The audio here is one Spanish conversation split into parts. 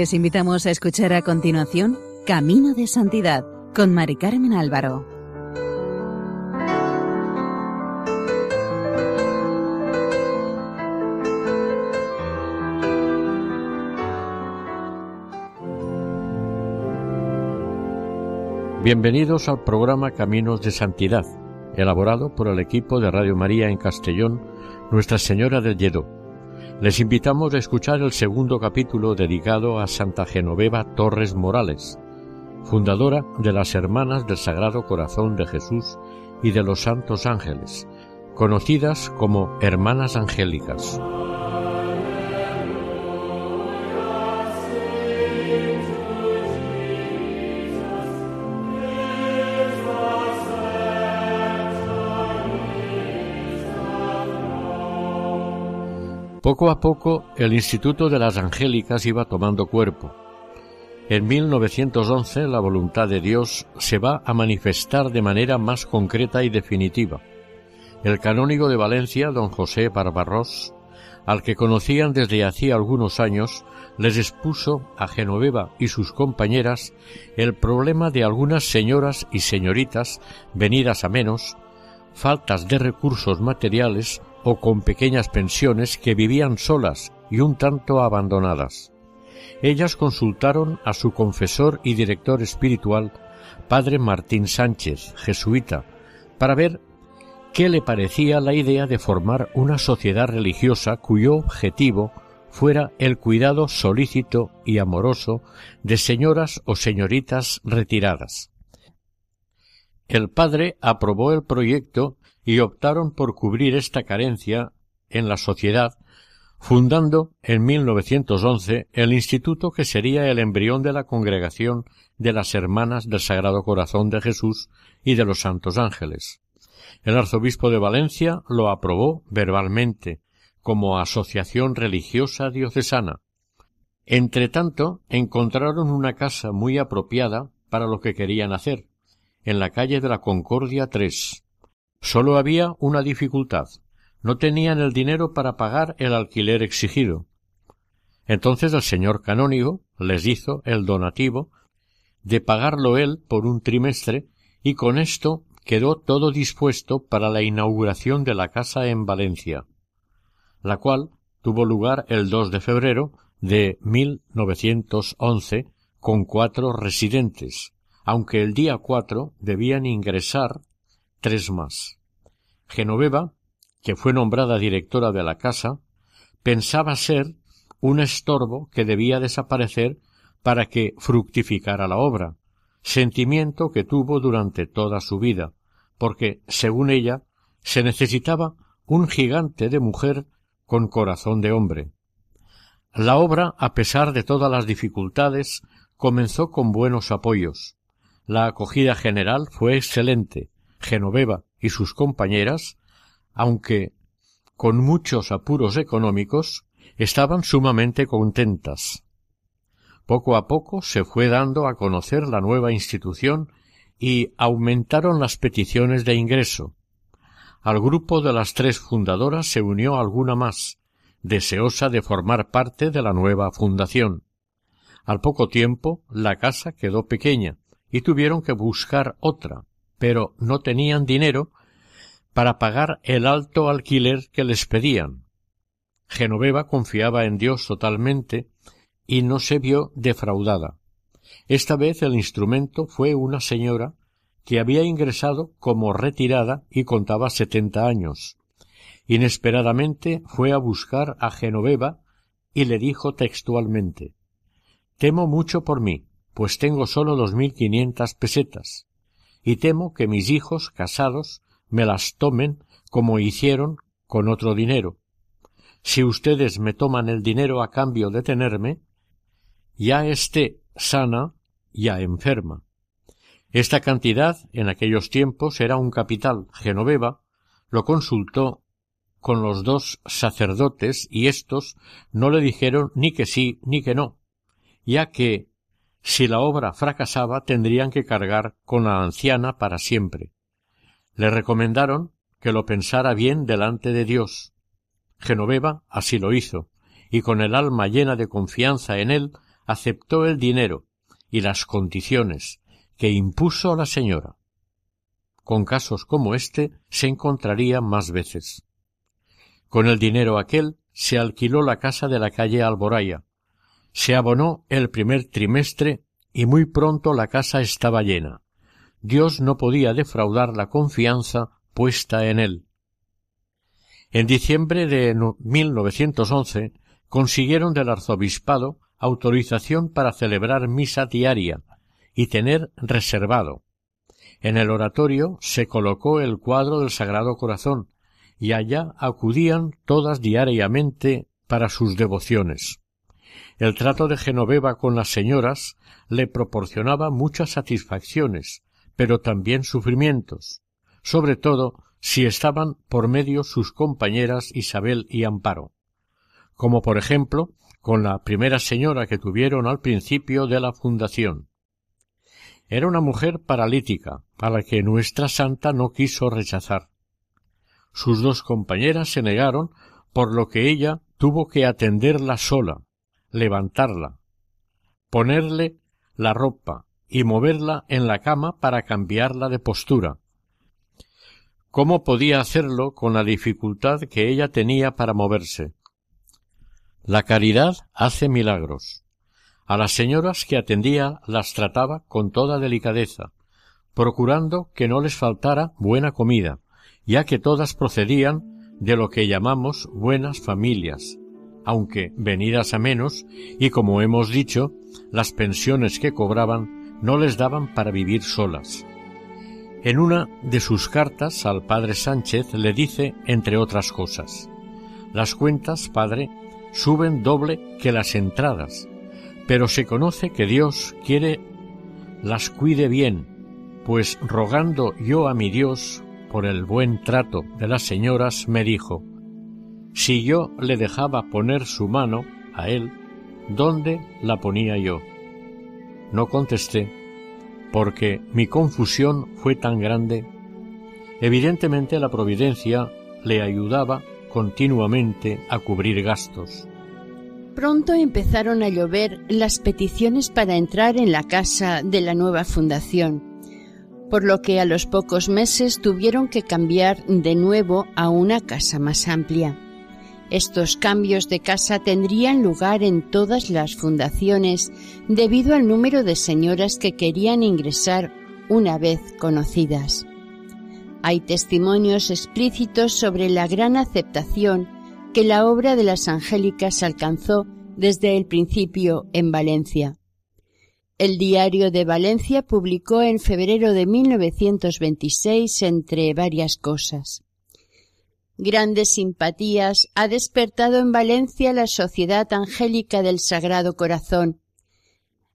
Les invitamos a escuchar a continuación Camino de Santidad con Mari Carmen Álvaro. Bienvenidos al programa Caminos de Santidad, elaborado por el equipo de Radio María en Castellón, Nuestra Señora del Lledó les invitamos a escuchar el segundo capítulo dedicado a Santa Genoveva Torres Morales, fundadora de las Hermanas del Sagrado Corazón de Jesús y de los Santos Ángeles, conocidas como Hermanas Angélicas. Poco a poco el Instituto de las Angélicas iba tomando cuerpo. En 1911 la voluntad de Dios se va a manifestar de manera más concreta y definitiva. El canónigo de Valencia, don José Barbarrós, al que conocían desde hacía algunos años, les expuso a Genoveva y sus compañeras el problema de algunas señoras y señoritas venidas a menos, faltas de recursos materiales o con pequeñas pensiones que vivían solas y un tanto abandonadas. Ellas consultaron a su confesor y director espiritual, padre Martín Sánchez, jesuita, para ver qué le parecía la idea de formar una sociedad religiosa cuyo objetivo fuera el cuidado solícito y amoroso de señoras o señoritas retiradas. El padre aprobó el proyecto y optaron por cubrir esta carencia en la sociedad, fundando en 1911 el instituto que sería el embrión de la congregación de las Hermanas del Sagrado Corazón de Jesús y de los Santos Ángeles. El arzobispo de Valencia lo aprobó verbalmente como asociación religiosa diocesana. Entretanto, encontraron una casa muy apropiada para lo que querían hacer, en la calle de la Concordia 3, Sólo había una dificultad. No tenían el dinero para pagar el alquiler exigido. Entonces el señor canónigo les hizo el donativo de pagarlo él por un trimestre y con esto quedó todo dispuesto para la inauguración de la casa en Valencia, la cual tuvo lugar el 2 de febrero de 1911 con cuatro residentes, aunque el día cuatro debían ingresar tres más. Genoveva, que fue nombrada directora de la casa, pensaba ser un estorbo que debía desaparecer para que fructificara la obra, sentimiento que tuvo durante toda su vida, porque, según ella, se necesitaba un gigante de mujer con corazón de hombre. La obra, a pesar de todas las dificultades, comenzó con buenos apoyos. La acogida general fue excelente, Genoveva y sus compañeras, aunque con muchos apuros económicos, estaban sumamente contentas. Poco a poco se fue dando a conocer la nueva institución y aumentaron las peticiones de ingreso. Al grupo de las tres fundadoras se unió alguna más, deseosa de formar parte de la nueva fundación. Al poco tiempo la casa quedó pequeña y tuvieron que buscar otra, pero no tenían dinero para pagar el alto alquiler que les pedían. Genoveva confiaba en Dios totalmente y no se vio defraudada. Esta vez el instrumento fue una señora que había ingresado como retirada y contaba setenta años. Inesperadamente fue a buscar a Genoveva y le dijo textualmente Temo mucho por mí, pues tengo sólo dos mil quinientas pesetas y temo que mis hijos casados me las tomen como hicieron con otro dinero. Si ustedes me toman el dinero a cambio de tenerme, ya esté sana, ya enferma. Esta cantidad en aquellos tiempos era un capital. Genoveva lo consultó con los dos sacerdotes y éstos no le dijeron ni que sí ni que no, ya que si la obra fracasaba tendrían que cargar con la anciana para siempre. Le recomendaron que lo pensara bien delante de Dios. Genoveva así lo hizo, y con el alma llena de confianza en él, aceptó el dinero y las condiciones que impuso la señora. Con casos como este se encontraría más veces. Con el dinero aquel se alquiló la casa de la calle Alboraya, se abonó el primer trimestre y muy pronto la casa estaba llena. Dios no podía defraudar la confianza puesta en él. En diciembre de 1911 consiguieron del arzobispado autorización para celebrar misa diaria y tener reservado. En el oratorio se colocó el cuadro del Sagrado Corazón y allá acudían todas diariamente para sus devociones. El trato de Genoveva con las señoras le proporcionaba muchas satisfacciones, pero también sufrimientos, sobre todo si estaban por medio sus compañeras Isabel y Amparo, como por ejemplo con la primera señora que tuvieron al principio de la fundación. Era una mujer paralítica, a la que nuestra santa no quiso rechazar. Sus dos compañeras se negaron, por lo que ella tuvo que atenderla sola, levantarla, ponerle la ropa y moverla en la cama para cambiarla de postura. ¿Cómo podía hacerlo con la dificultad que ella tenía para moverse? La caridad hace milagros. A las señoras que atendía las trataba con toda delicadeza, procurando que no les faltara buena comida, ya que todas procedían de lo que llamamos buenas familias, aunque venidas a menos, y como hemos dicho, las pensiones que cobraban no les daban para vivir solas. En una de sus cartas al padre Sánchez le dice, entre otras cosas, Las cuentas, padre, suben doble que las entradas, pero se conoce que Dios quiere las cuide bien, pues rogando yo a mi Dios por el buen trato de las señoras, me dijo, si yo le dejaba poner su mano a él, ¿dónde la ponía yo? No contesté, porque mi confusión fue tan grande. Evidentemente la providencia le ayudaba continuamente a cubrir gastos. Pronto empezaron a llover las peticiones para entrar en la casa de la nueva fundación, por lo que a los pocos meses tuvieron que cambiar de nuevo a una casa más amplia. Estos cambios de casa tendrían lugar en todas las fundaciones debido al número de señoras que querían ingresar una vez conocidas. Hay testimonios explícitos sobre la gran aceptación que la obra de las angélicas alcanzó desde el principio en Valencia. El diario de Valencia publicó en febrero de 1926 entre varias cosas grandes simpatías ha despertado en Valencia la Sociedad Angélica del Sagrado Corazón.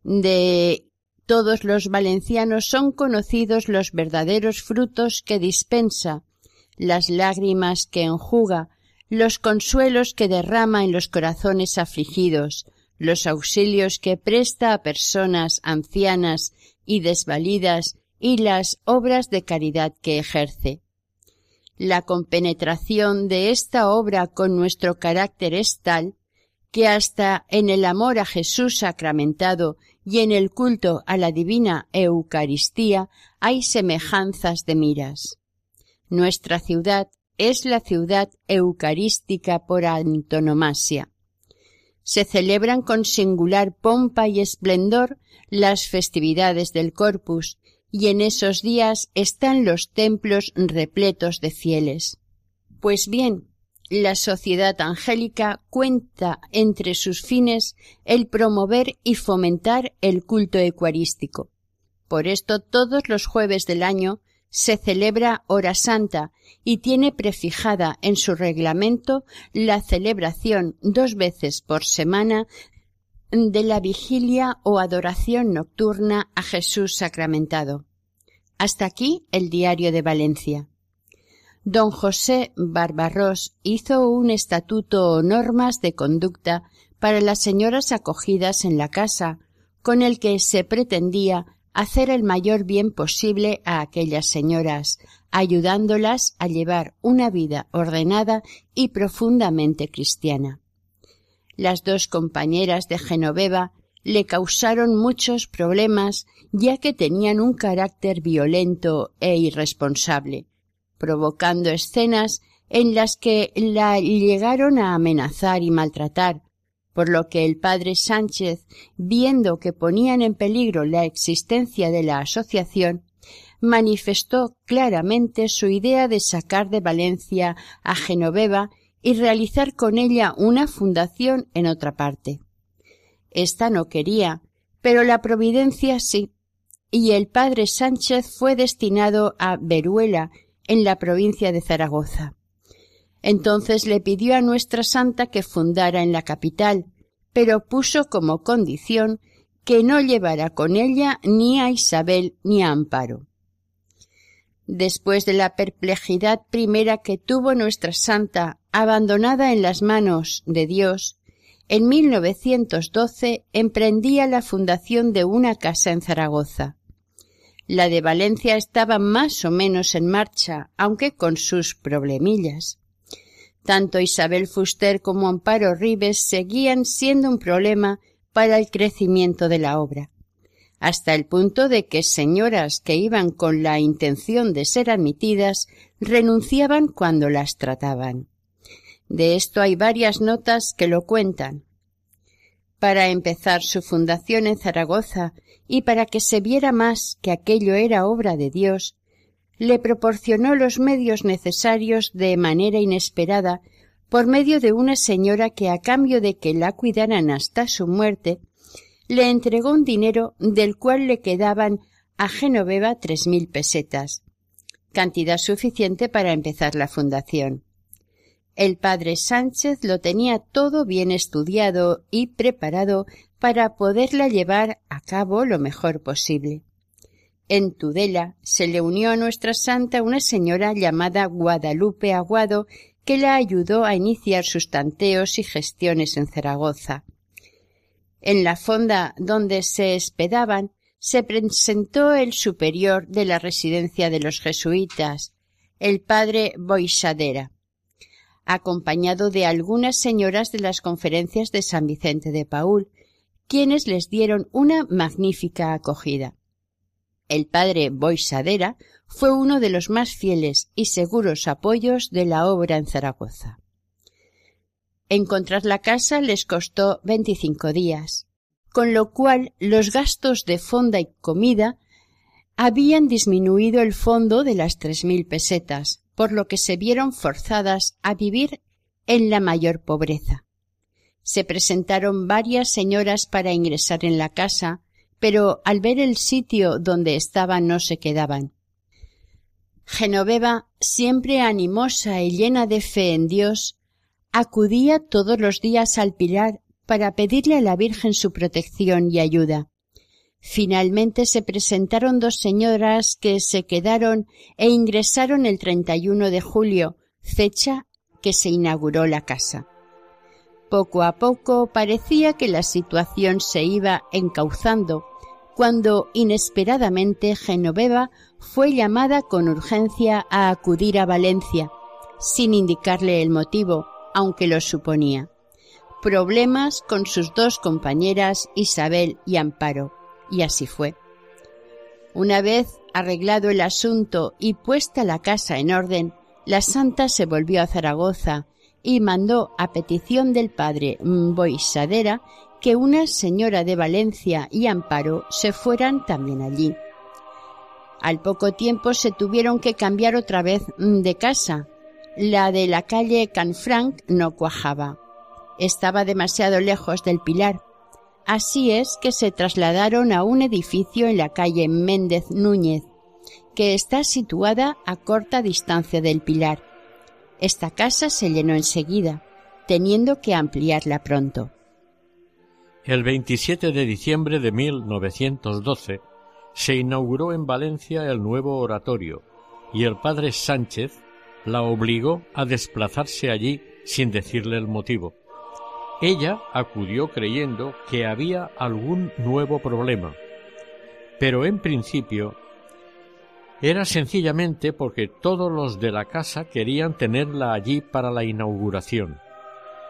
De todos los valencianos son conocidos los verdaderos frutos que dispensa, las lágrimas que enjuga, los consuelos que derrama en los corazones afligidos, los auxilios que presta a personas ancianas y desvalidas y las obras de caridad que ejerce. La compenetración de esta obra con nuestro carácter es tal que hasta en el amor a Jesús sacramentado y en el culto a la divina Eucaristía hay semejanzas de miras. Nuestra ciudad es la ciudad eucarística por antonomasia. Se celebran con singular pompa y esplendor las festividades del Corpus y en esos días están los templos repletos de fieles. Pues bien, la sociedad angélica cuenta entre sus fines el promover y fomentar el culto ecuarístico. Por esto todos los jueves del año se celebra hora santa y tiene prefijada en su reglamento la celebración dos veces por semana de la vigilia o adoración nocturna a Jesús sacramentado. Hasta aquí el diario de Valencia. Don José Barbarrós hizo un estatuto o normas de conducta para las señoras acogidas en la casa, con el que se pretendía hacer el mayor bien posible a aquellas señoras, ayudándolas a llevar una vida ordenada y profundamente cristiana. Las dos compañeras de Genoveva le causaron muchos problemas ya que tenían un carácter violento e irresponsable, provocando escenas en las que la llegaron a amenazar y maltratar, por lo que el padre Sánchez, viendo que ponían en peligro la existencia de la asociación, manifestó claramente su idea de sacar de Valencia a Genoveva y realizar con ella una fundación en otra parte. Esta no quería, pero la providencia sí, y el padre Sánchez fue destinado a Veruela, en la provincia de Zaragoza. Entonces le pidió a nuestra santa que fundara en la capital, pero puso como condición que no llevara con ella ni a Isabel ni a Amparo. Después de la perplejidad primera que tuvo nuestra santa abandonada en las manos de Dios, en 1912 emprendía la fundación de una casa en Zaragoza. La de Valencia estaba más o menos en marcha, aunque con sus problemillas. Tanto Isabel Fuster como Amparo Ribes seguían siendo un problema para el crecimiento de la obra, hasta el punto de que señoras que iban con la intención de ser admitidas renunciaban cuando las trataban. De esto hay varias notas que lo cuentan. Para empezar su fundación en Zaragoza y para que se viera más que aquello era obra de Dios, le proporcionó los medios necesarios de manera inesperada por medio de una señora que a cambio de que la cuidaran hasta su muerte, le entregó un dinero del cual le quedaban a Genoveva tres mil pesetas, cantidad suficiente para empezar la fundación. El padre Sánchez lo tenía todo bien estudiado y preparado para poderla llevar a cabo lo mejor posible. En Tudela se le unió a nuestra santa una señora llamada Guadalupe Aguado que la ayudó a iniciar sus tanteos y gestiones en Zaragoza. En la fonda donde se hospedaban se presentó el superior de la residencia de los jesuitas, el padre Boisadera acompañado de algunas señoras de las conferencias de San Vicente de Paul, quienes les dieron una magnífica acogida. El padre Boisadera fue uno de los más fieles y seguros apoyos de la obra en Zaragoza. Encontrar la casa les costó veinticinco días, con lo cual los gastos de fonda y comida habían disminuido el fondo de las tres mil pesetas, por lo que se vieron forzadas a vivir en la mayor pobreza. Se presentaron varias señoras para ingresar en la casa, pero al ver el sitio donde estaban no se quedaban. Genoveva, siempre animosa y llena de fe en Dios, acudía todos los días al pilar para pedirle a la Virgen su protección y ayuda. Finalmente se presentaron dos señoras que se quedaron e ingresaron el 31 de julio, fecha que se inauguró la casa. Poco a poco parecía que la situación se iba encauzando, cuando inesperadamente Genoveva fue llamada con urgencia a acudir a Valencia, sin indicarle el motivo, aunque lo suponía. Problemas con sus dos compañeras Isabel y Amparo y así fue. Una vez arreglado el asunto y puesta la casa en orden, la santa se volvió a Zaragoza y mandó a petición del padre Boisadera que una señora de Valencia y Amparo se fueran también allí. Al poco tiempo se tuvieron que cambiar otra vez de casa. La de la calle Canfranc no cuajaba. Estaba demasiado lejos del Pilar Así es que se trasladaron a un edificio en la calle Méndez Núñez, que está situada a corta distancia del Pilar. Esta casa se llenó enseguida, teniendo que ampliarla pronto. El 27 de diciembre de 1912 se inauguró en Valencia el nuevo oratorio y el padre Sánchez la obligó a desplazarse allí sin decirle el motivo. Ella acudió creyendo que había algún nuevo problema, pero en principio era sencillamente porque todos los de la casa querían tenerla allí para la inauguración.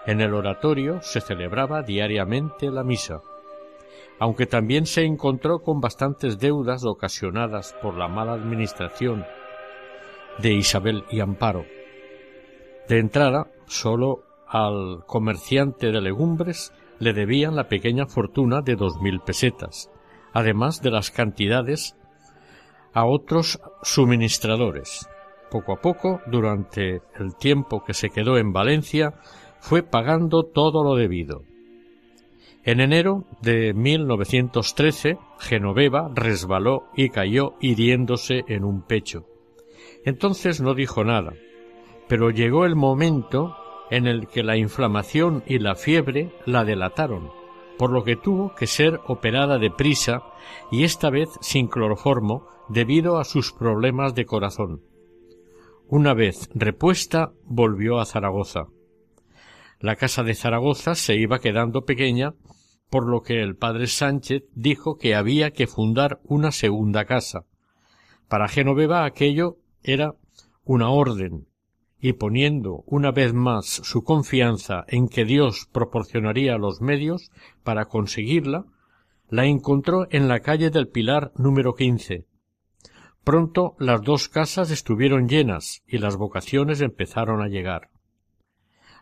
En el oratorio se celebraba diariamente la misa. aunque también se encontró con bastantes deudas ocasionadas por la mala administración de Isabel y Amparo. De entrada, solo al comerciante de legumbres le debían la pequeña fortuna de dos mil pesetas, además de las cantidades a otros suministradores. Poco a poco, durante el tiempo que se quedó en Valencia, fue pagando todo lo debido. En enero de 1913, Genoveva resbaló y cayó hiriéndose en un pecho. Entonces no dijo nada, pero llegó el momento en el que la inflamación y la fiebre la delataron, por lo que tuvo que ser operada deprisa y esta vez sin cloroformo debido a sus problemas de corazón. Una vez repuesta, volvió a Zaragoza. La casa de Zaragoza se iba quedando pequeña, por lo que el padre Sánchez dijo que había que fundar una segunda casa. Para Genoveva aquello era una orden, y poniendo una vez más su confianza en que Dios proporcionaría los medios para conseguirla, la encontró en la calle del Pilar número quince. Pronto las dos casas estuvieron llenas y las vocaciones empezaron a llegar.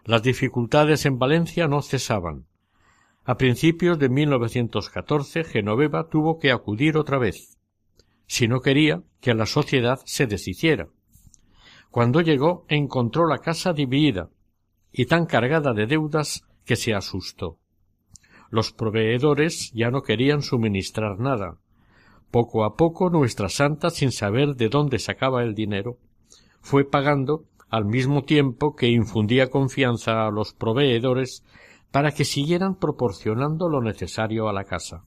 Las dificultades en Valencia no cesaban. A principios de 1914 Genoveva tuvo que acudir otra vez, si no quería que la sociedad se deshiciera. Cuando llegó encontró la casa dividida y tan cargada de deudas que se asustó. Los proveedores ya no querían suministrar nada. Poco a poco nuestra santa, sin saber de dónde sacaba el dinero, fue pagando al mismo tiempo que infundía confianza a los proveedores para que siguieran proporcionando lo necesario a la casa.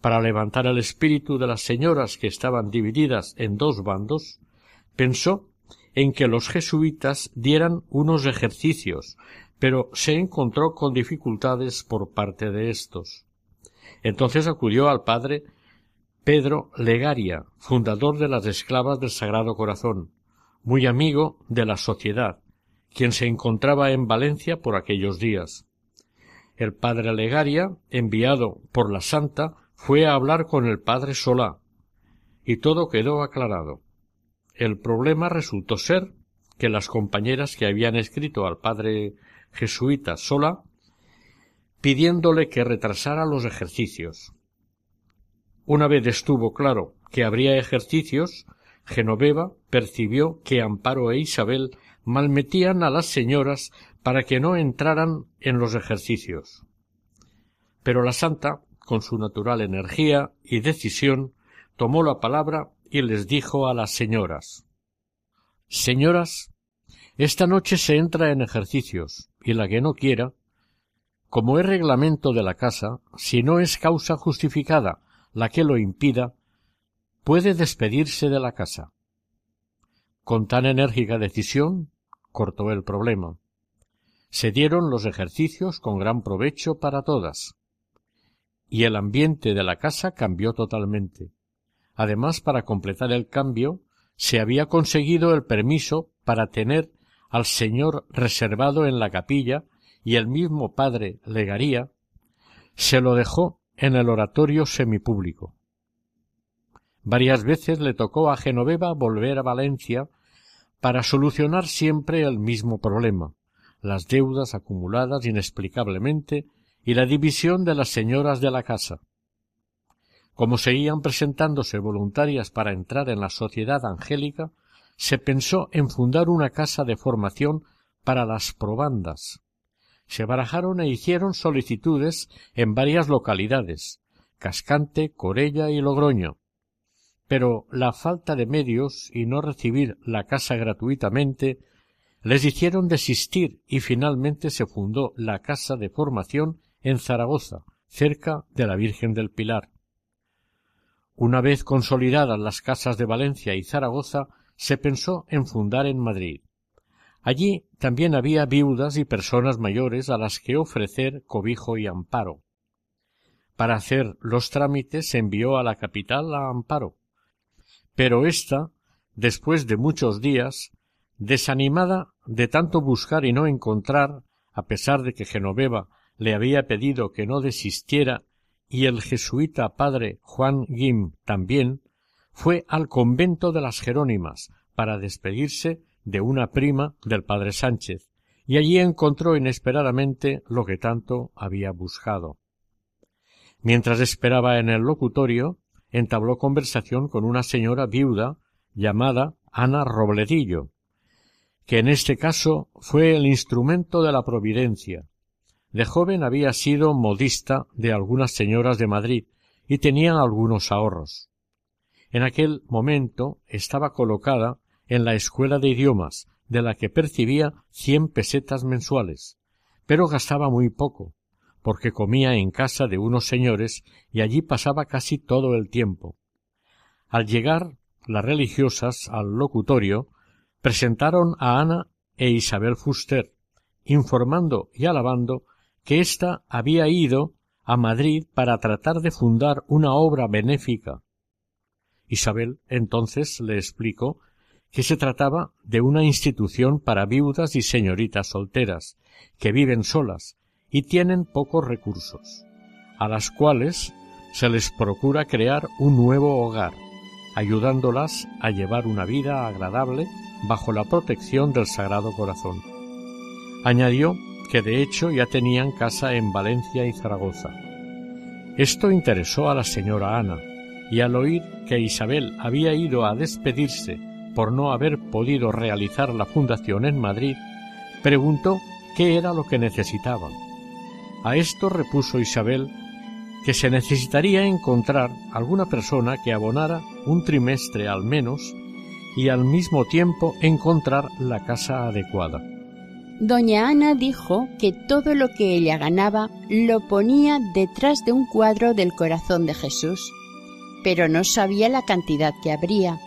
Para levantar el espíritu de las señoras que estaban divididas en dos bandos, pensó en que los jesuitas dieran unos ejercicios, pero se encontró con dificultades por parte de estos. Entonces acudió al padre Pedro Legaria, fundador de las esclavas del Sagrado Corazón, muy amigo de la sociedad, quien se encontraba en Valencia por aquellos días. El padre Legaria, enviado por la Santa, fue a hablar con el padre Solá, y todo quedó aclarado. El problema resultó ser que las compañeras que habían escrito al padre jesuita sola pidiéndole que retrasara los ejercicios. Una vez estuvo claro que habría ejercicios, Genoveva percibió que Amparo e Isabel malmetían a las señoras para que no entraran en los ejercicios. Pero la santa, con su natural energía y decisión, tomó la palabra y les dijo a las señoras Señoras, esta noche se entra en ejercicios, y la que no quiera, como es reglamento de la casa, si no es causa justificada la que lo impida, puede despedirse de la casa. Con tan enérgica decisión cortó el problema. Se dieron los ejercicios con gran provecho para todas, y el ambiente de la casa cambió totalmente. Además, para completar el cambio, se había conseguido el permiso para tener al señor reservado en la capilla y el mismo padre Legaría se lo dejó en el oratorio semipúblico. Varias veces le tocó a Genoveva volver a Valencia para solucionar siempre el mismo problema, las deudas acumuladas inexplicablemente y la división de las señoras de la casa. Como seguían presentándose voluntarias para entrar en la sociedad angélica, se pensó en fundar una casa de formación para las probandas. Se barajaron e hicieron solicitudes en varias localidades Cascante, Corella y Logroño. Pero la falta de medios y no recibir la casa gratuitamente les hicieron desistir y finalmente se fundó la casa de formación en Zaragoza, cerca de la Virgen del Pilar. Una vez consolidadas las casas de Valencia y Zaragoza, se pensó en fundar en Madrid. Allí también había viudas y personas mayores a las que ofrecer cobijo y amparo. Para hacer los trámites se envió a la capital a Amparo. Pero ésta, después de muchos días, desanimada de tanto buscar y no encontrar, a pesar de que Genoveva le había pedido que no desistiera y el jesuita padre Juan Guim también, fue al convento de las Jerónimas para despedirse de una prima del padre Sánchez, y allí encontró inesperadamente lo que tanto había buscado. Mientras esperaba en el locutorio, entabló conversación con una señora viuda llamada Ana Robledillo, que en este caso fue el instrumento de la providencia. De joven había sido modista de algunas señoras de Madrid y tenía algunos ahorros. En aquel momento estaba colocada en la escuela de idiomas, de la que percibía cien pesetas mensuales, pero gastaba muy poco, porque comía en casa de unos señores y allí pasaba casi todo el tiempo. Al llegar las religiosas al locutorio, presentaron a Ana e Isabel Fuster, informando y alabando que ésta había ido a Madrid para tratar de fundar una obra benéfica. Isabel entonces le explicó que se trataba de una institución para viudas y señoritas solteras, que viven solas y tienen pocos recursos, a las cuales se les procura crear un nuevo hogar, ayudándolas a llevar una vida agradable bajo la protección del Sagrado Corazón. Añadió que de hecho ya tenían casa en Valencia y Zaragoza. Esto interesó a la señora Ana, y al oír que Isabel había ido a despedirse por no haber podido realizar la fundación en Madrid, preguntó qué era lo que necesitaban. A esto repuso Isabel que se necesitaría encontrar alguna persona que abonara un trimestre al menos y al mismo tiempo encontrar la casa adecuada. Doña Ana dijo que todo lo que ella ganaba lo ponía detrás de un cuadro del corazón de Jesús, pero no sabía la cantidad que habría.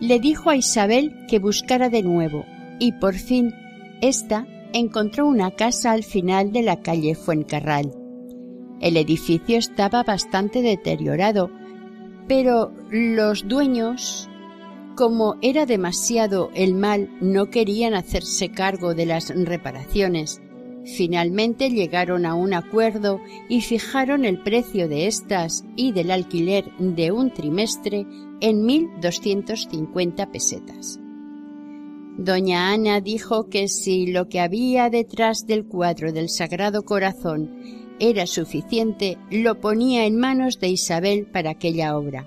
Le dijo a Isabel que buscara de nuevo, y por fin ésta encontró una casa al final de la calle Fuencarral. El edificio estaba bastante deteriorado, pero los dueños, como era demasiado el mal, no querían hacerse cargo de las reparaciones. Finalmente llegaron a un acuerdo y fijaron el precio de estas y del alquiler de un trimestre en 1.250 pesetas. Doña Ana dijo que si lo que había detrás del cuadro del Sagrado Corazón era suficiente, lo ponía en manos de Isabel para aquella obra.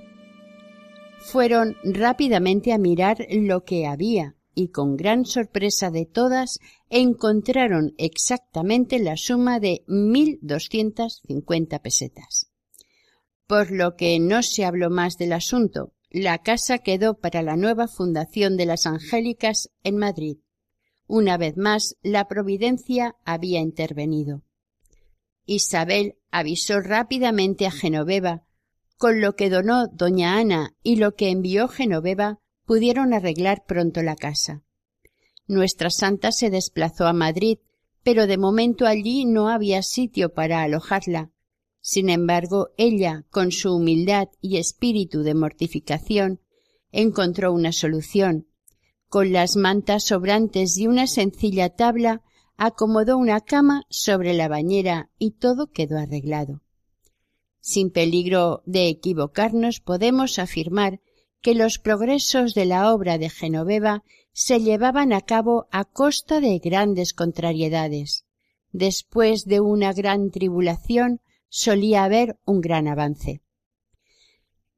Fueron rápidamente a mirar lo que había y con gran sorpresa de todas encontraron exactamente la suma de mil doscientas cincuenta pesetas. Por lo que no se habló más del asunto, la casa quedó para la nueva fundación de las Angélicas en Madrid. Una vez más, la providencia había intervenido. Isabel avisó rápidamente a Genoveva, con lo que donó doña Ana y lo que envió Genoveva pudieron arreglar pronto la casa. Nuestra santa se desplazó a Madrid, pero de momento allí no había sitio para alojarla, sin embargo, ella, con su humildad y espíritu de mortificación, encontró una solución. Con las mantas sobrantes y una sencilla tabla, acomodó una cama sobre la bañera y todo quedó arreglado. Sin peligro de equivocarnos, podemos afirmar que los progresos de la obra de Genoveva se llevaban a cabo a costa de grandes contrariedades. Después de una gran tribulación, solía haber un gran avance.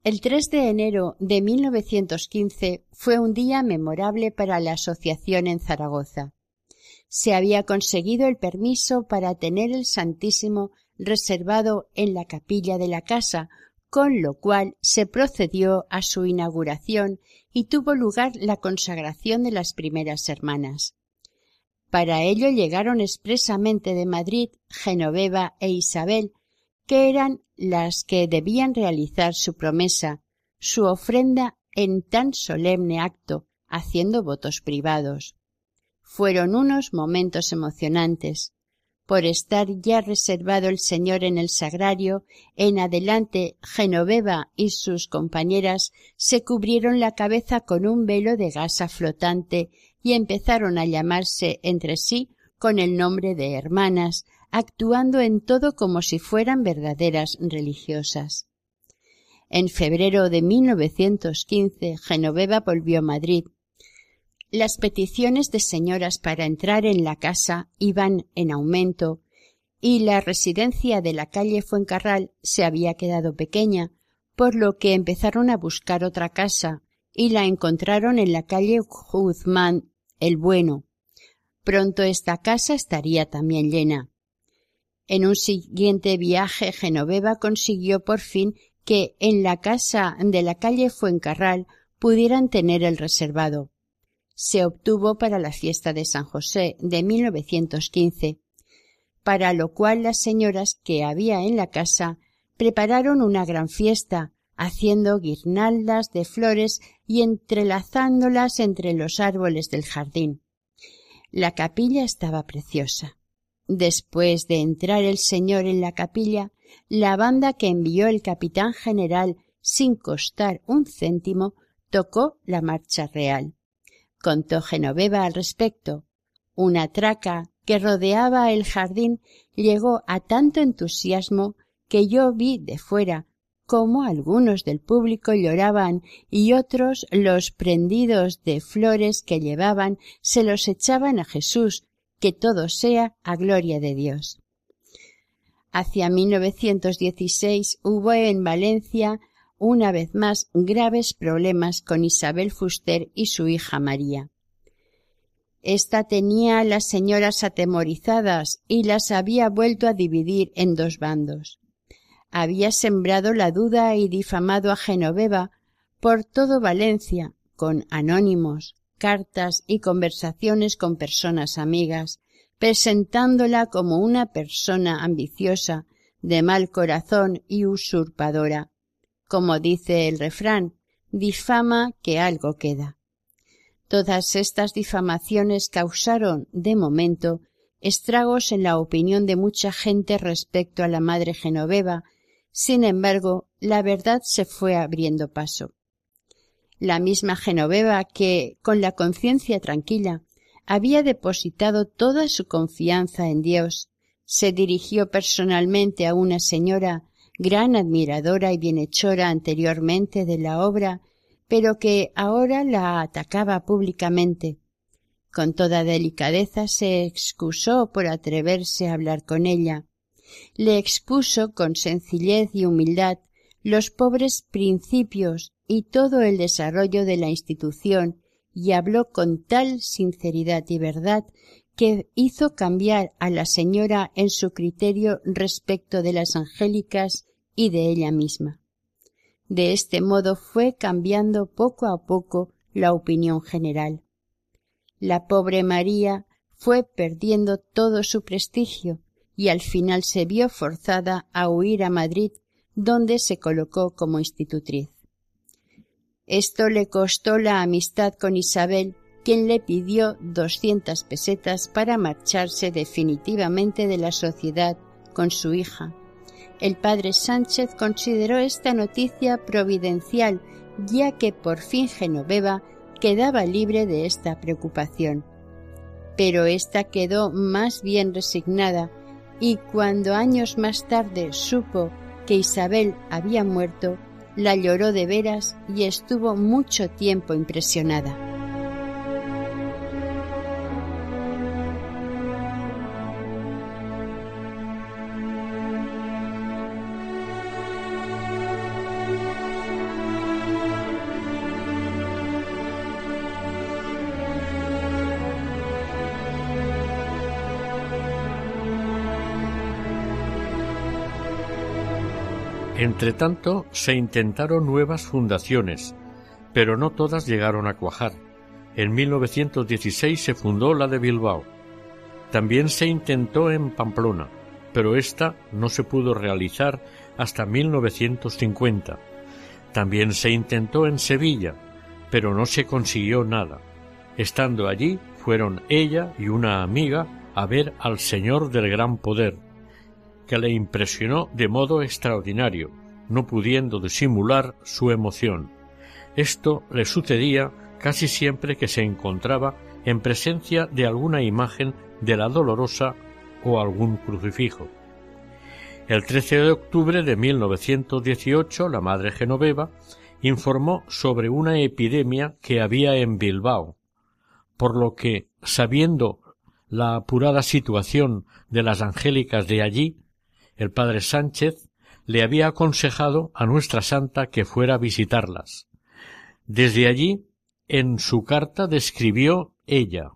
El 3 de enero de 1915 fue un día memorable para la asociación en Zaragoza. Se había conseguido el permiso para tener el Santísimo reservado en la capilla de la casa, con lo cual se procedió a su inauguración y tuvo lugar la consagración de las primeras hermanas. Para ello llegaron expresamente de Madrid Genoveva e Isabel, que eran las que debían realizar su promesa, su ofrenda en tan solemne acto, haciendo votos privados. Fueron unos momentos emocionantes. Por estar ya reservado el Señor en el sagrario, en adelante Genoveva y sus compañeras se cubrieron la cabeza con un velo de gasa flotante y empezaron a llamarse entre sí con el nombre de hermanas, actuando en todo como si fueran verdaderas religiosas. En febrero de 1915, Genoveva volvió a Madrid. Las peticiones de señoras para entrar en la casa iban en aumento y la residencia de la calle Fuencarral se había quedado pequeña, por lo que empezaron a buscar otra casa y la encontraron en la calle Guzmán el Bueno. Pronto esta casa estaría también llena. En un siguiente viaje Genoveva consiguió por fin que en la casa de la calle Fuencarral pudieran tener el reservado. Se obtuvo para la fiesta de San José de 1915 para lo cual las señoras que había en la casa prepararon una gran fiesta, haciendo guirnaldas de flores y entrelazándolas entre los árboles del jardín. La capilla estaba preciosa. Después de entrar el señor en la capilla, la banda que envió el capitán general sin costar un céntimo tocó la marcha real. Contó Genoveva al respecto. Una traca que rodeaba el jardín llegó a tanto entusiasmo que yo vi de fuera cómo algunos del público lloraban y otros los prendidos de flores que llevaban se los echaban a Jesús, que todo sea a gloria de Dios. Hacia 1916 hubo en Valencia una vez más graves problemas con Isabel Fuster y su hija María. Esta tenía a las señoras atemorizadas y las había vuelto a dividir en dos bandos. Había sembrado la duda y difamado a Genoveva por todo Valencia, con anónimos, cartas y conversaciones con personas amigas, presentándola como una persona ambiciosa, de mal corazón y usurpadora. Como dice el refrán, difama que algo queda. Todas estas difamaciones causaron, de momento, estragos en la opinión de mucha gente respecto a la madre Genoveva. Sin embargo, la verdad se fue abriendo paso. La misma Genoveva que, con la conciencia tranquila, había depositado toda su confianza en Dios, se dirigió personalmente a una señora gran admiradora y bienhechora anteriormente de la obra pero que ahora la atacaba públicamente. Con toda delicadeza se excusó por atreverse a hablar con ella. Le expuso con sencillez y humildad los pobres principios y todo el desarrollo de la institución y habló con tal sinceridad y verdad que hizo cambiar a la señora en su criterio respecto de las angélicas y de ella misma. De este modo fue cambiando poco a poco la opinión general. La pobre María fue perdiendo todo su prestigio y al final se vio forzada a huir a Madrid, donde se colocó como institutriz. Esto le costó la amistad con Isabel, quien le pidió doscientas pesetas para marcharse definitivamente de la sociedad con su hija, el padre Sánchez consideró esta noticia providencial, ya que por fin Genoveva quedaba libre de esta preocupación. Pero ésta quedó más bien resignada, y cuando años más tarde supo que Isabel había muerto, la lloró de veras y estuvo mucho tiempo impresionada. Entretanto, se intentaron nuevas fundaciones, pero no todas llegaron a cuajar. En 1916 se fundó la de Bilbao. También se intentó en Pamplona, pero esta no se pudo realizar hasta 1950. También se intentó en Sevilla, pero no se consiguió nada. Estando allí, fueron ella y una amiga a ver al Señor del Gran Poder, que le impresionó de modo extraordinario, no pudiendo disimular su emoción. Esto le sucedía casi siempre que se encontraba en presencia de alguna imagen de la dolorosa o algún crucifijo. El 13 de octubre de 1918, la madre Genoveva informó sobre una epidemia que había en Bilbao, por lo que, sabiendo la apurada situación de las angélicas de allí, el padre Sánchez le había aconsejado a nuestra santa que fuera a visitarlas. Desde allí, en su carta describió ella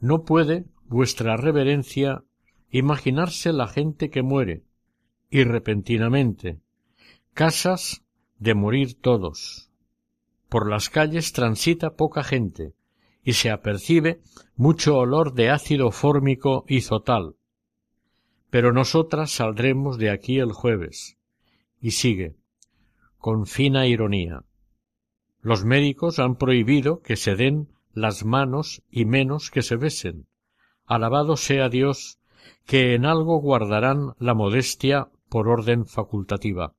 No puede vuestra reverencia imaginarse la gente que muere, y repentinamente, casas de morir todos. Por las calles transita poca gente, y se apercibe mucho olor de ácido fórmico y zotal. Pero nosotras saldremos de aquí el jueves. Y sigue, con fina ironía. Los médicos han prohibido que se den las manos y menos que se besen. Alabado sea Dios, que en algo guardarán la modestia por orden facultativa.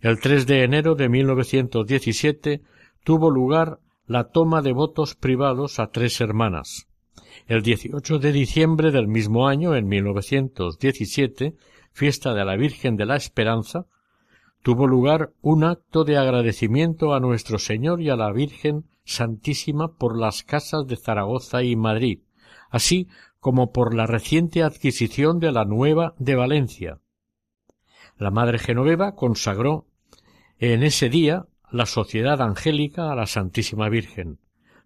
El 3 de enero de 1917 tuvo lugar la toma de votos privados a tres hermanas. El 18 de diciembre del mismo año, en 1917, fiesta de la Virgen de la Esperanza, tuvo lugar un acto de agradecimiento a nuestro Señor y a la Virgen Santísima por las casas de Zaragoza y Madrid, así como por la reciente adquisición de la nueva de Valencia. La Madre Genoveva consagró en ese día la Sociedad Angélica a la Santísima Virgen.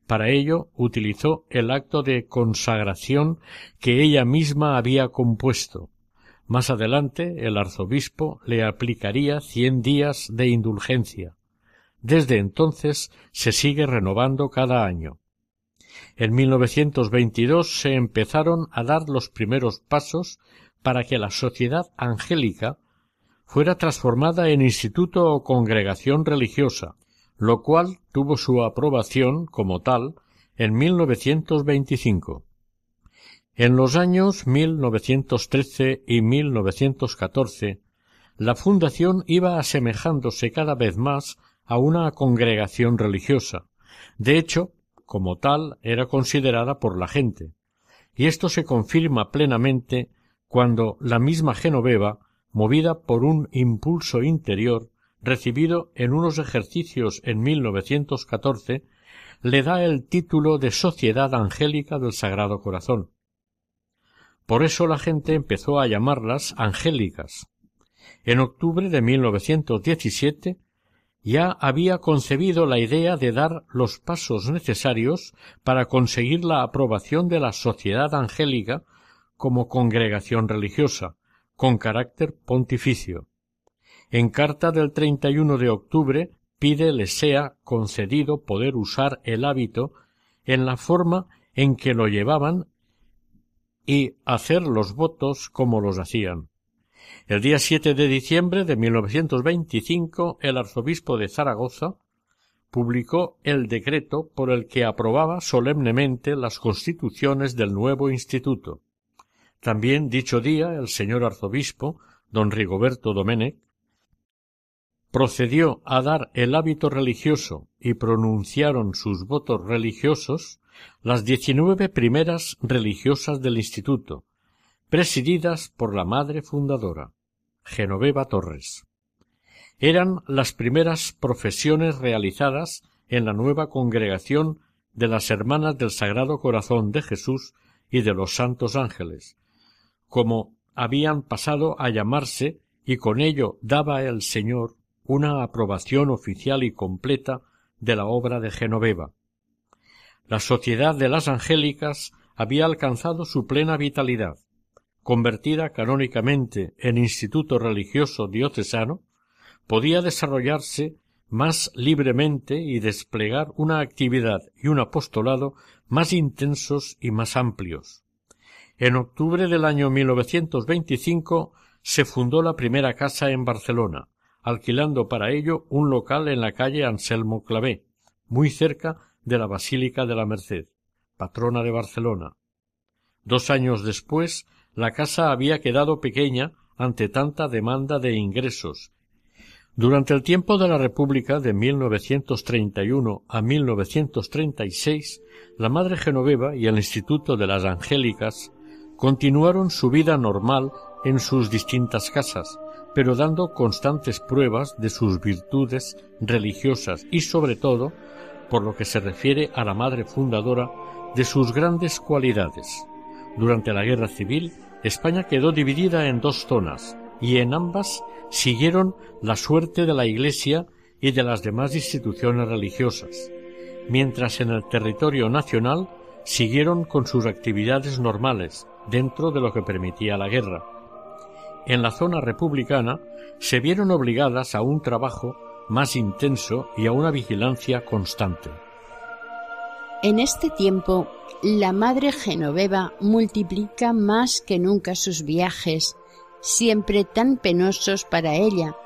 Para ello utilizó el acto de consagración que ella misma había compuesto. Más adelante el arzobispo le aplicaría cien días de indulgencia. Desde entonces se sigue renovando cada año. En 1922 se empezaron a dar los primeros pasos para que la Sociedad Angélica fuera transformada en instituto o congregación religiosa, lo cual tuvo su aprobación como tal en 1925. En los años 1913 y 1914, la fundación iba asemejándose cada vez más a una congregación religiosa. De hecho, como tal, era considerada por la gente. Y esto se confirma plenamente cuando la misma Genoveva movida por un impulso interior recibido en unos ejercicios en 1914, le da el título de Sociedad Angélica del Sagrado Corazón. Por eso la gente empezó a llamarlas angélicas. En octubre de 1917 ya había concebido la idea de dar los pasos necesarios para conseguir la aprobación de la Sociedad Angélica como congregación religiosa, con carácter pontificio. En carta del 31 de octubre pide le sea concedido poder usar el hábito en la forma en que lo llevaban y hacer los votos como los hacían. El día 7 de diciembre de 1925 el arzobispo de Zaragoza publicó el decreto por el que aprobaba solemnemente las constituciones del nuevo instituto. También dicho día el señor arzobispo, don Rigoberto Domenech, procedió a dar el hábito religioso y pronunciaron sus votos religiosos las diecinueve primeras religiosas del instituto, presididas por la madre fundadora, Genoveva Torres. Eran las primeras profesiones realizadas en la nueva congregación de las Hermanas del Sagrado Corazón de Jesús y de los Santos Ángeles, como habían pasado a llamarse y con ello daba el Señor una aprobación oficial y completa de la obra de Genoveva. La Sociedad de las Angélicas había alcanzado su plena vitalidad. Convertida canónicamente en instituto religioso diocesano, podía desarrollarse más libremente y desplegar una actividad y un apostolado más intensos y más amplios. En octubre del año 1925 se fundó la primera casa en Barcelona, alquilando para ello un local en la calle Anselmo Clavé, muy cerca de la Basílica de la Merced, patrona de Barcelona. Dos años después, la casa había quedado pequeña ante tanta demanda de ingresos. Durante el tiempo de la República de 1931 a 1936, la Madre Genoveva y el Instituto de las Angélicas continuaron su vida normal en sus distintas casas, pero dando constantes pruebas de sus virtudes religiosas y sobre todo, por lo que se refiere a la madre fundadora, de sus grandes cualidades. Durante la Guerra Civil, España quedó dividida en dos zonas, y en ambas siguieron la suerte de la Iglesia y de las demás instituciones religiosas, mientras en el territorio nacional siguieron con sus actividades normales, dentro de lo que permitía la guerra. En la zona republicana se vieron obligadas a un trabajo más intenso y a una vigilancia constante. En este tiempo, la madre Genoveva multiplica más que nunca sus viajes, siempre tan penosos para ella,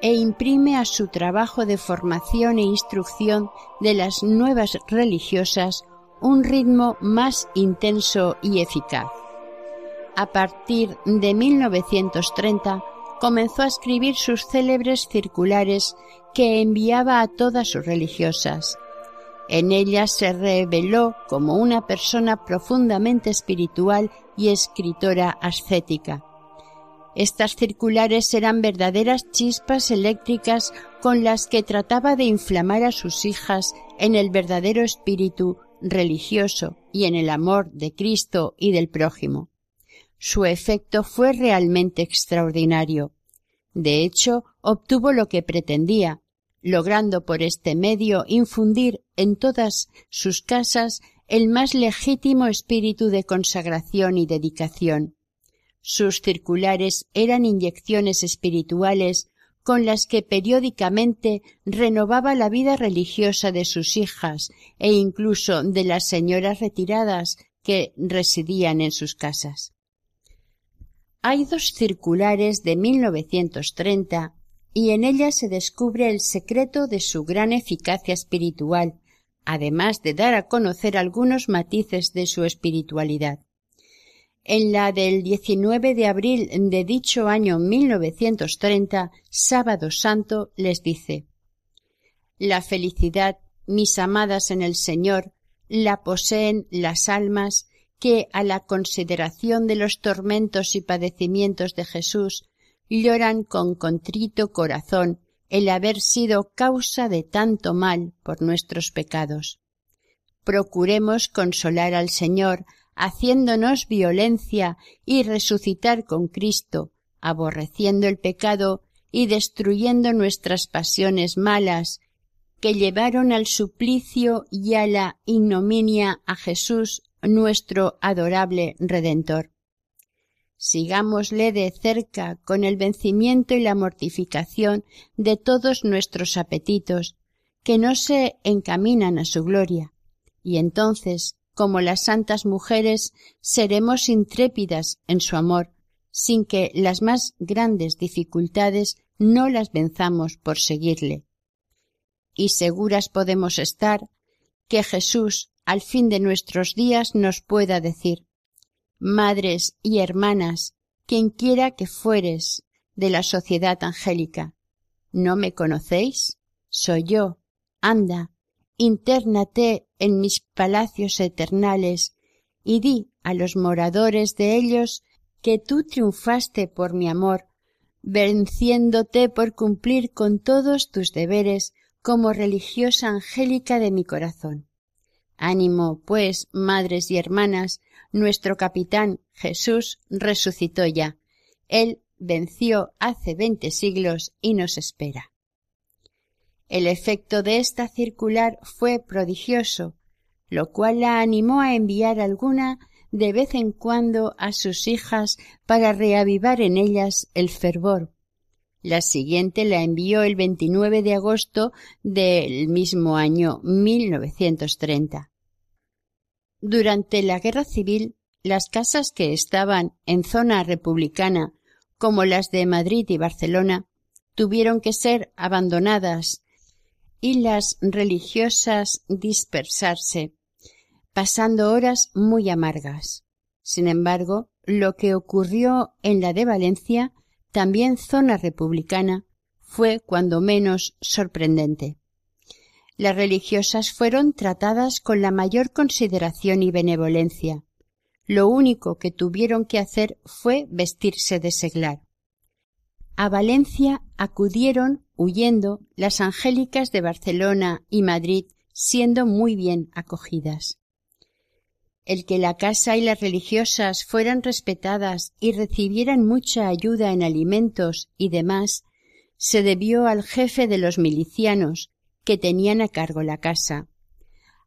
e imprime a su trabajo de formación e instrucción de las nuevas religiosas un ritmo más intenso y eficaz. A partir de 1930 comenzó a escribir sus célebres circulares que enviaba a todas sus religiosas. En ellas se reveló como una persona profundamente espiritual y escritora ascética. Estas circulares eran verdaderas chispas eléctricas con las que trataba de inflamar a sus hijas en el verdadero espíritu religioso y en el amor de Cristo y del prójimo. Su efecto fue realmente extraordinario. De hecho, obtuvo lo que pretendía, logrando por este medio infundir en todas sus casas el más legítimo espíritu de consagración y dedicación. Sus circulares eran inyecciones espirituales con las que periódicamente renovaba la vida religiosa de sus hijas e incluso de las señoras retiradas que residían en sus casas. Hay dos circulares de 1930 y en ellas se descubre el secreto de su gran eficacia espiritual, además de dar a conocer algunos matices de su espiritualidad. En la del 19 de abril de dicho año 1930, sábado santo, les dice La felicidad, mis amadas en el Señor, la poseen las almas que a la consideración de los tormentos y padecimientos de Jesús lloran con contrito corazón el haber sido causa de tanto mal por nuestros pecados. Procuremos consolar al Señor, haciéndonos violencia y resucitar con Cristo, aborreciendo el pecado y destruyendo nuestras pasiones malas, que llevaron al suplicio y a la ignominia a Jesús nuestro adorable Redentor. Sigámosle de cerca con el vencimiento y la mortificación de todos nuestros apetitos, que no se encaminan a su gloria, y entonces, como las santas mujeres, seremos intrépidas en su amor, sin que las más grandes dificultades no las venzamos por seguirle. Y seguras podemos estar que Jesús, al fin de nuestros días nos pueda decir Madres y hermanas, quienquiera que fueres de la sociedad angélica, ¿no me conocéis? Soy yo. Anda, intérnate en mis palacios eternales y di a los moradores de ellos que tú triunfaste por mi amor, venciéndote por cumplir con todos tus deberes como religiosa angélica de mi corazón. Ánimo, pues, madres y hermanas, nuestro capitán Jesús resucitó ya. Él venció hace veinte siglos y nos espera. El efecto de esta circular fue prodigioso, lo cual la animó a enviar alguna de vez en cuando a sus hijas para reavivar en ellas el fervor. La siguiente la envió el 29 de agosto del mismo año 1930. Durante la Guerra Civil, las casas que estaban en zona republicana, como las de Madrid y Barcelona, tuvieron que ser abandonadas y las religiosas dispersarse, pasando horas muy amargas. Sin embargo, lo que ocurrió en la de Valencia, también zona republicana, fue cuando menos sorprendente. Las religiosas fueron tratadas con la mayor consideración y benevolencia. lo único que tuvieron que hacer fue vestirse de seglar. A Valencia acudieron huyendo las angélicas de Barcelona y Madrid siendo muy bien acogidas. El que la casa y las religiosas fueran respetadas y recibieran mucha ayuda en alimentos y demás se debió al jefe de los milicianos que tenían a cargo la casa.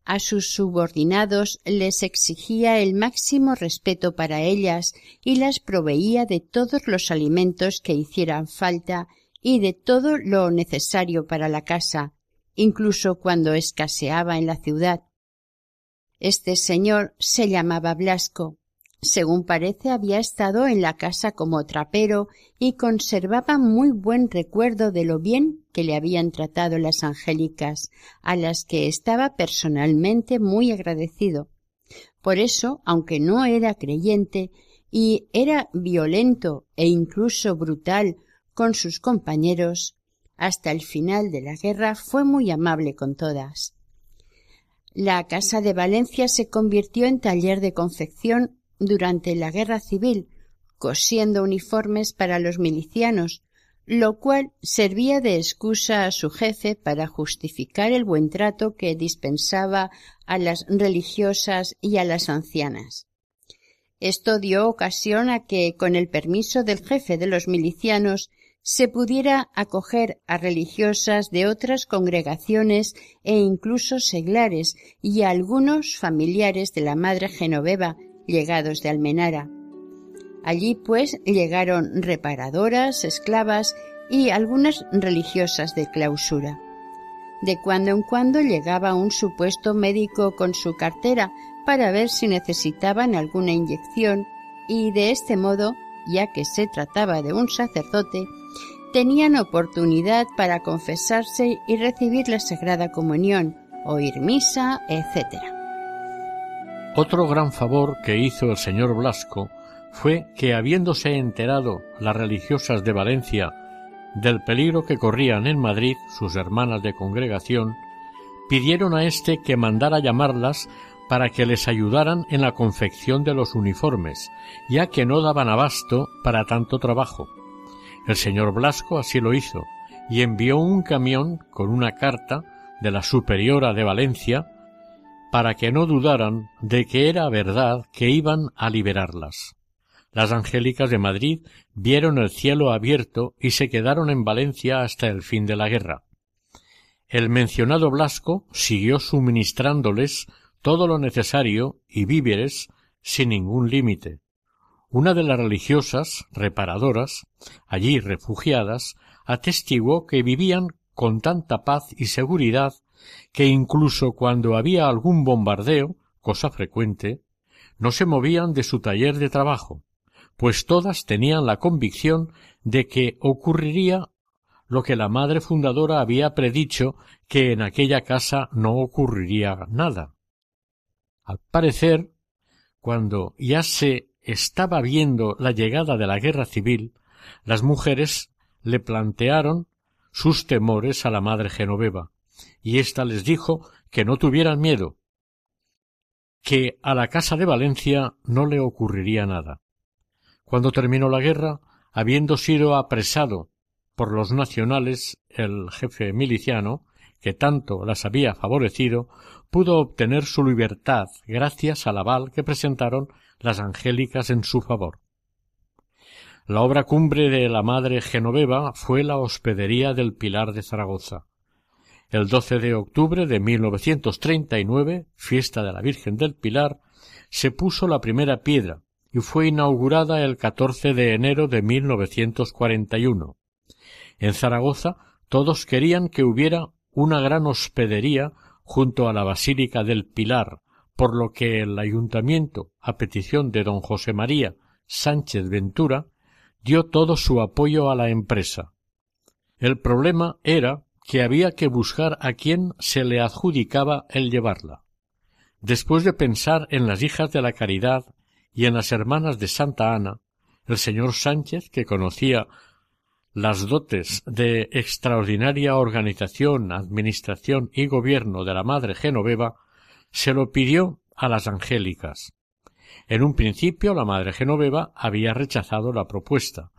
A sus subordinados les exigía el máximo respeto para ellas y las proveía de todos los alimentos que hicieran falta y de todo lo necesario para la casa, incluso cuando escaseaba en la ciudad. Este señor se llamaba Blasco. Según parece había estado en la casa como trapero y conservaba muy buen recuerdo de lo bien que le habían tratado las angélicas, a las que estaba personalmente muy agradecido. Por eso, aunque no era creyente y era violento e incluso brutal con sus compañeros, hasta el final de la guerra fue muy amable con todas. La Casa de Valencia se convirtió en taller de confección durante la Guerra Civil, cosiendo uniformes para los milicianos, lo cual servía de excusa a su jefe para justificar el buen trato que dispensaba a las religiosas y a las ancianas. Esto dio ocasión a que, con el permiso del jefe de los milicianos, se pudiera acoger a religiosas de otras congregaciones e incluso seglares y a algunos familiares de la madre Genoveva llegados de Almenara. Allí pues llegaron reparadoras, esclavas y algunas religiosas de clausura. De cuando en cuando llegaba un supuesto médico con su cartera para ver si necesitaban alguna inyección y de este modo, ya que se trataba de un sacerdote, tenían oportunidad para confesarse y recibir la Sagrada Comunión, oír misa, etc. Otro gran favor que hizo el señor Blasco fue que, habiéndose enterado las religiosas de Valencia del peligro que corrían en Madrid sus hermanas de congregación, pidieron a éste que mandara llamarlas para que les ayudaran en la confección de los uniformes, ya que no daban abasto para tanto trabajo. El señor Blasco así lo hizo, y envió un camión con una carta de la superiora de Valencia para que no dudaran de que era verdad que iban a liberarlas. Las angélicas de Madrid vieron el cielo abierto y se quedaron en Valencia hasta el fin de la guerra. El mencionado Blasco siguió suministrándoles todo lo necesario y víveres sin ningún límite, una de las religiosas reparadoras, allí refugiadas, atestiguó que vivían con tanta paz y seguridad que incluso cuando había algún bombardeo, cosa frecuente, no se movían de su taller de trabajo, pues todas tenían la convicción de que ocurriría lo que la madre fundadora había predicho que en aquella casa no ocurriría nada. Al parecer, cuando ya se estaba viendo la llegada de la guerra civil, las mujeres le plantearon sus temores a la madre Genoveva, y ésta les dijo que no tuvieran miedo, que a la casa de Valencia no le ocurriría nada. Cuando terminó la guerra, habiendo sido apresado por los nacionales el jefe miliciano, que tanto las había favorecido, pudo obtener su libertad gracias al aval que presentaron las angélicas en su favor. La obra cumbre de la madre Genoveva fue la hospedería del Pilar de Zaragoza. El 12 de octubre de 1939, fiesta de la Virgen del Pilar, se puso la primera piedra y fue inaugurada el 14 de enero de 1941. En Zaragoza todos querían que hubiera una gran hospedería junto a la Basílica del Pilar, por lo que el ayuntamiento, a petición de don José María Sánchez Ventura, dio todo su apoyo a la empresa. El problema era que había que buscar a quien se le adjudicaba el llevarla. Después de pensar en las hijas de la caridad y en las hermanas de Santa Ana, el señor Sánchez, que conocía las dotes de extraordinaria organización, administración y gobierno de la madre Genoveva, se lo pidió a las angélicas. En un principio la madre Genoveva había rechazado la propuesta,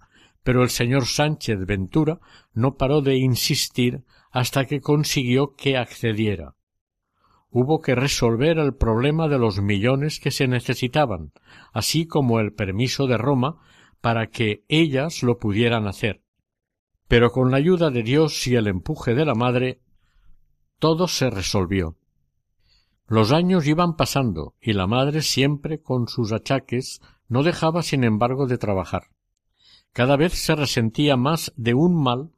pero el señor Sánchez Ventura no paró de insistir hasta que consiguió que accediera. Hubo que resolver el problema de los millones que se necesitaban, así como el permiso de Roma para que ellas lo pudieran hacer. Pero con la ayuda de Dios y el empuje de la madre, todo se resolvió. Los años iban pasando y la madre siempre con sus achaques no dejaba sin embargo de trabajar. Cada vez se resentía más de un mal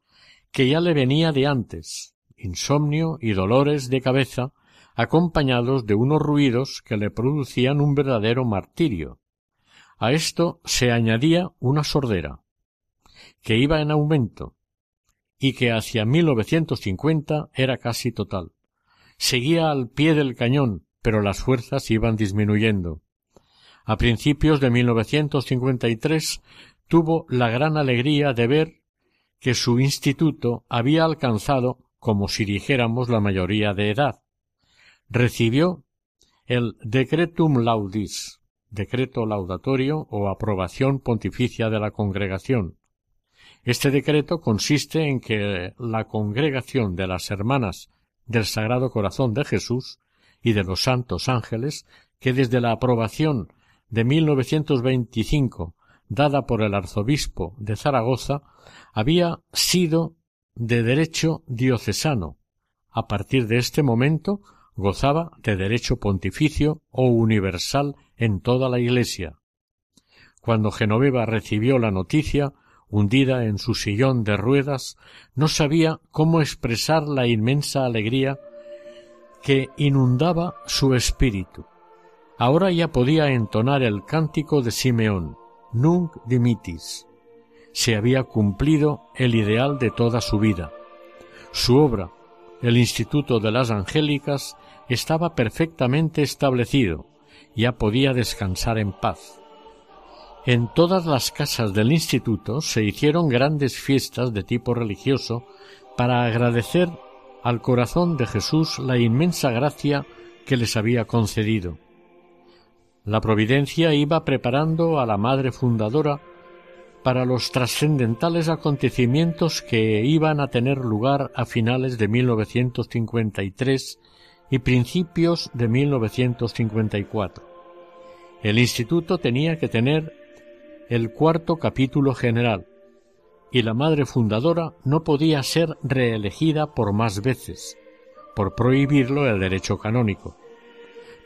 que ya le venía de antes, insomnio y dolores de cabeza, acompañados de unos ruidos que le producían un verdadero martirio. A esto se añadía una sordera, que iba en aumento, y que hacia 1950 era casi total. Seguía al pie del cañón, pero las fuerzas iban disminuyendo. A principios de 1953 tuvo la gran alegría de ver que su instituto había alcanzado, como si dijéramos, la mayoría de edad. Recibió el Decretum Laudis, decreto laudatorio o aprobación pontificia de la congregación. Este decreto consiste en que la congregación de las hermanas del Sagrado Corazón de Jesús y de los santos ángeles, que desde la aprobación de 1925 dada por el arzobispo de Zaragoza había sido de derecho diocesano. A partir de este momento gozaba de derecho pontificio o universal en toda la Iglesia. Cuando Genoveva recibió la noticia, hundida en su sillón de ruedas, no sabía cómo expresar la inmensa alegría que inundaba su espíritu. Ahora ya podía entonar el cántico de Simeón, Nunc dimitis. Se había cumplido el ideal de toda su vida. Su obra, el Instituto de las Angélicas, estaba perfectamente establecido, ya podía descansar en paz. En todas las casas del instituto se hicieron grandes fiestas de tipo religioso para agradecer al corazón de Jesús la inmensa gracia que les había concedido. La providencia iba preparando a la madre fundadora para los trascendentales acontecimientos que iban a tener lugar a finales de 1953 y principios de 1954. El instituto tenía que tener el cuarto capítulo general, y la madre fundadora no podía ser reelegida por más veces, por prohibirlo el derecho canónico.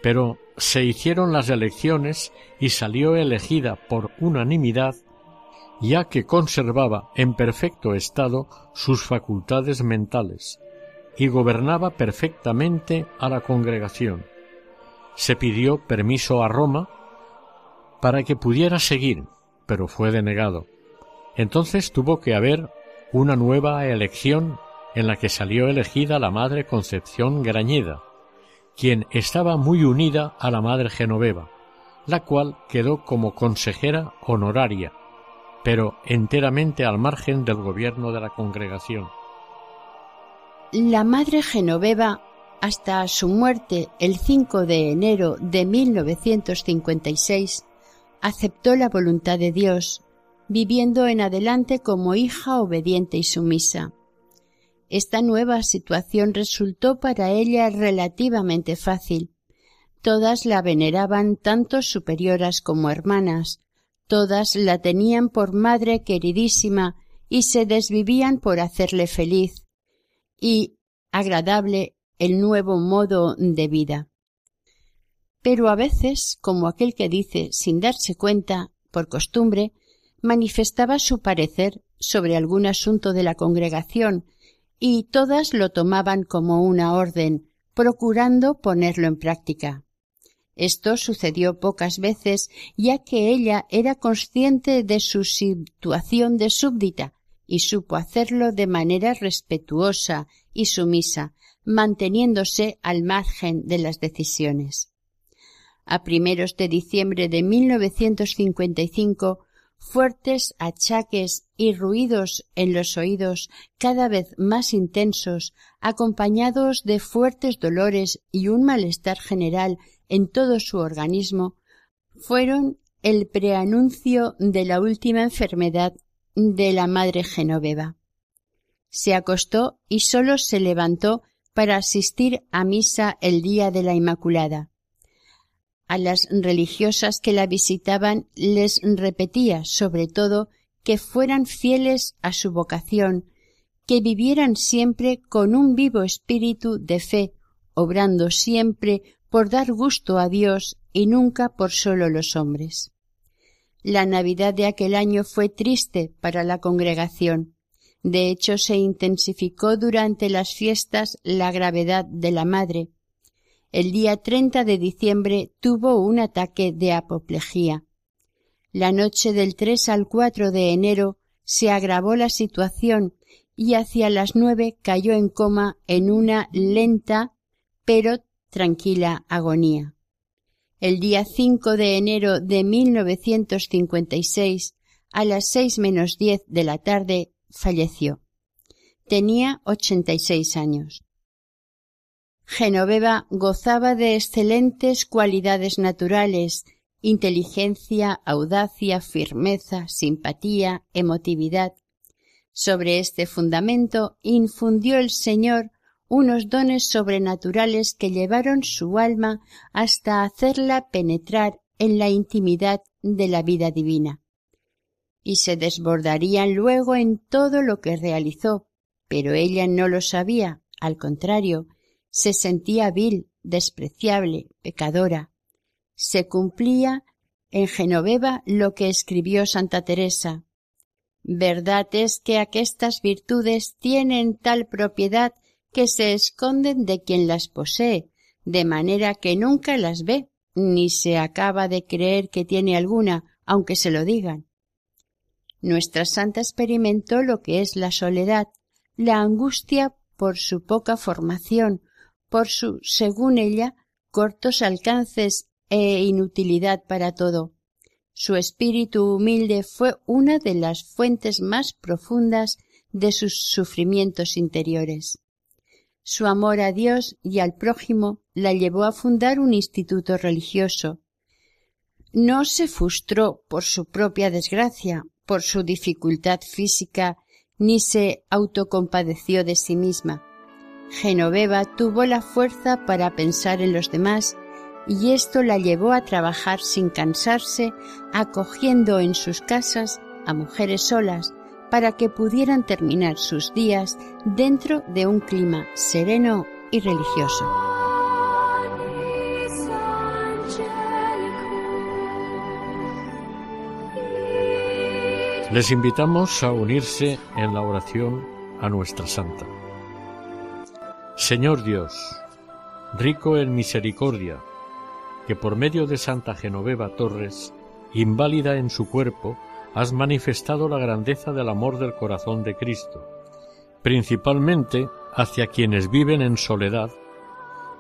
Pero se hicieron las elecciones y salió elegida por unanimidad, ya que conservaba en perfecto estado sus facultades mentales y gobernaba perfectamente a la congregación. Se pidió permiso a Roma para que pudiera seguir, pero fue denegado. Entonces tuvo que haber una nueva elección en la que salió elegida la Madre Concepción Grañeda, quien estaba muy unida a la madre Genoveva, la cual quedó como consejera honoraria, pero enteramente al margen del gobierno de la congregación. La madre Genoveva, hasta su muerte el 5 de enero de 1956, aceptó la voluntad de Dios, viviendo en adelante como hija obediente y sumisa. Esta nueva situación resultó para ella relativamente fácil. Todas la veneraban tanto superioras como hermanas, todas la tenían por madre queridísima y se desvivían por hacerle feliz y agradable el nuevo modo de vida. Pero a veces, como aquel que dice sin darse cuenta, por costumbre, manifestaba su parecer sobre algún asunto de la congregación y todas lo tomaban como una orden, procurando ponerlo en práctica. Esto sucedió pocas veces, ya que ella era consciente de su situación de súbdita y supo hacerlo de manera respetuosa y sumisa, manteniéndose al margen de las decisiones. A primeros de diciembre de 1955 fuertes achaques y ruidos en los oídos cada vez más intensos, acompañados de fuertes dolores y un malestar general en todo su organismo, fueron el preanuncio de la última enfermedad de la madre Genoveva. Se acostó y sólo se levantó para asistir a misa el día de la Inmaculada. A las religiosas que la visitaban les repetía, sobre todo, que fueran fieles a su vocación, que vivieran siempre con un vivo espíritu de fe, obrando siempre por dar gusto a Dios y nunca por solo los hombres. La Navidad de aquel año fue triste para la congregación. De hecho, se intensificó durante las fiestas la gravedad de la madre, el día 30 de diciembre tuvo un ataque de apoplejía. La noche del 3 al 4 de enero se agravó la situación y hacia las nueve cayó en coma en una lenta pero tranquila agonía. El día 5 de enero de 1956, a las seis menos diez de la tarde, falleció. Tenía ochenta y seis años. Genoveva gozaba de excelentes cualidades naturales, inteligencia, audacia, firmeza, simpatía, emotividad. Sobre este fundamento infundió el Señor unos dones sobrenaturales que llevaron su alma hasta hacerla penetrar en la intimidad de la vida divina. Y se desbordarían luego en todo lo que realizó, pero ella no lo sabía, al contrario, se sentía vil, despreciable, pecadora. Se cumplía en Genoveva lo que escribió Santa Teresa. Verdad es que aquestas virtudes tienen tal propiedad que se esconden de quien las posee, de manera que nunca las ve, ni se acaba de creer que tiene alguna, aunque se lo digan. Nuestra santa experimentó lo que es la soledad, la angustia por su poca formación, por su, según ella, cortos alcances e inutilidad para todo. Su espíritu humilde fue una de las fuentes más profundas de sus sufrimientos interiores. Su amor a Dios y al prójimo la llevó a fundar un instituto religioso. No se frustró por su propia desgracia, por su dificultad física, ni se autocompadeció de sí misma. Genoveva tuvo la fuerza para pensar en los demás y esto la llevó a trabajar sin cansarse, acogiendo en sus casas a mujeres solas para que pudieran terminar sus días dentro de un clima sereno y religioso. Les invitamos a unirse en la oración a nuestra Santa. Señor Dios, rico en misericordia, que por medio de Santa Genoveva Torres, inválida en su cuerpo, has manifestado la grandeza del amor del corazón de Cristo, principalmente hacia quienes viven en soledad.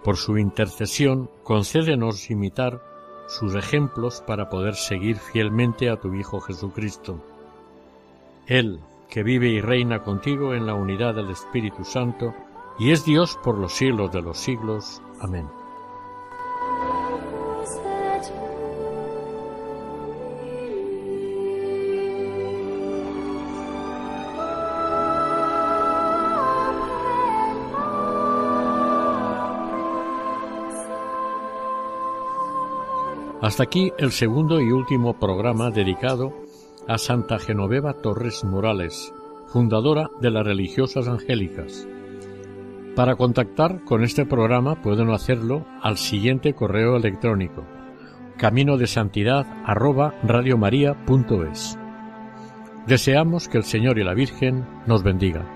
Por su intercesión, concédenos imitar sus ejemplos para poder seguir fielmente a tu Hijo Jesucristo. Él, que vive y reina contigo en la unidad del Espíritu Santo, y es Dios por los siglos de los siglos. Amén. Hasta aquí el segundo y último programa dedicado a Santa Genoveva Torres Morales, fundadora de las religiosas angélicas. Para contactar con este programa pueden hacerlo al siguiente correo electrónico camino de santidad Deseamos que el Señor y la Virgen nos bendigan.